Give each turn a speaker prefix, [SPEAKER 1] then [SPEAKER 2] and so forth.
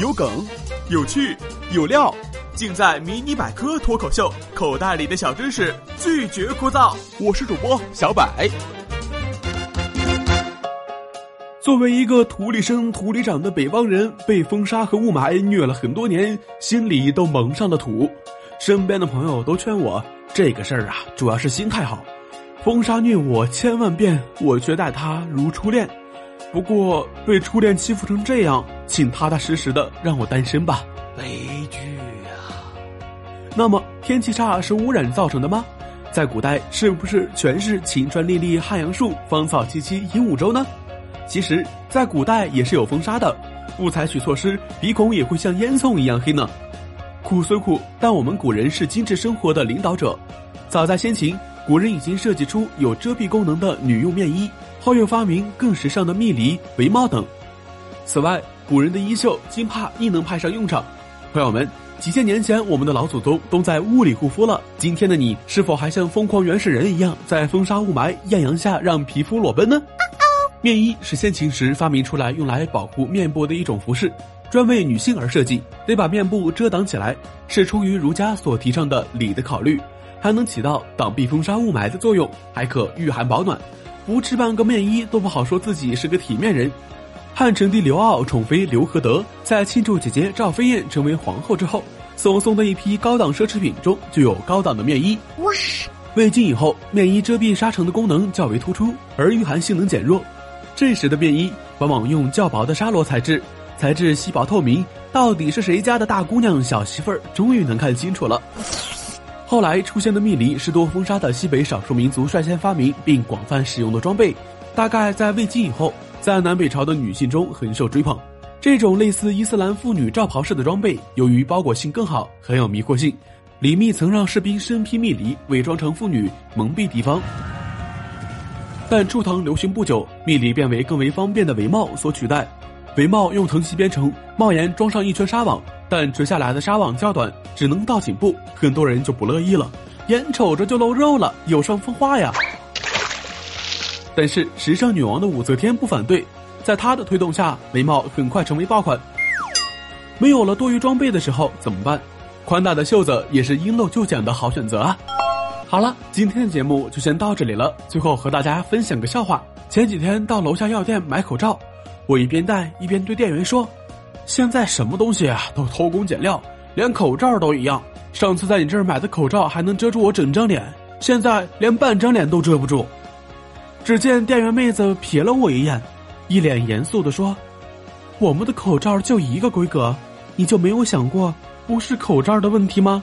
[SPEAKER 1] 有梗，有趣，有料，尽在《迷你百科脱口秀》，口袋里的小知识拒绝枯燥。我是主播小百。作为一个土里生土里长的北方人，被风沙和雾霾虐了很多年，心里都蒙上了土。身边的朋友都劝我，这个事儿啊，主要是心态好。风沙虐我千万遍，我却待他如初恋。不过被初恋欺负成这样，请踏踏实实的让我单身吧。
[SPEAKER 2] 悲剧啊！
[SPEAKER 1] 那么天气差是污染造成的吗？在古代是不是全是晴川历历汉阳树，芳草萋萋鹦鹉洲呢？其实，在古代也是有风沙的，不采取措施，鼻孔也会像烟囱一样黑呢。苦虽苦，但我们古人是精致生活的领导者。早在先秦，古人已经设计出有遮蔽功能的女用面衣，后又发明更时尚的蜜梨、围帽等。此外，古人的衣袖、金帕亦能派上用场。朋友们，几千年前我们的老祖宗都在雾里护肤了，今天的你是否还像疯狂原始人一样，在风沙雾霾艳阳下让皮肤裸奔呢？面衣是先秦时发明出来用来保护面部的一种服饰，专为女性而设计，得把面部遮挡起来，是出于儒家所提倡的礼的考虑，还能起到挡避风沙雾霾的作用，还可御寒保暖。不置办个面衣都不好说自己是个体面人。汉成帝刘骜宠妃刘合德，在庆祝姐姐赵飞燕成为皇后之后，所送的一批高档奢侈品中就有高档的面衣。哇！魏晋以后，面衣遮蔽沙尘的功能较为突出，而御寒性能减弱。这时的便衣往往用较薄的纱罗材质，材质稀薄透明，到底是谁家的大姑娘小媳妇儿，终于能看清楚了。后来出现的蜜梨是多风沙的西北少数民族率先发明并广泛使用的装备，大概在魏晋以后，在南北朝的女性中很受追捧。这种类似伊斯兰妇女罩袍式的装备，由于包裹性更好，很有迷惑性。李密曾让士兵身披蜜梨，伪装成妇女，蒙蔽敌方。但初唐流行不久，蜜梨变为更为方便的围帽所取代。围帽用藤席编成，帽檐装上一圈纱网，但垂下来的纱网较短，只能到颈部，很多人就不乐意了，眼瞅着就露肉了，有伤风化呀。但是时尚女王的武则天不反对，在她的推动下，围帽很快成为爆款。没有了多余装备的时候怎么办？宽大的袖子也是因陋就简的好选择啊。好了，今天的节目就先到这里了。最后和大家分享个笑话：前几天到楼下药店买口罩，我一边戴一边对店员说：“现在什么东西啊都偷工减料，连口罩都一样。上次在你这儿买的口罩还能遮住我整张脸，现在连半张脸都遮不住。”只见店员妹子瞥了我一眼，一脸严肃地说：“我们的口罩就一个规格，你就没有想过不是口罩的问题吗？”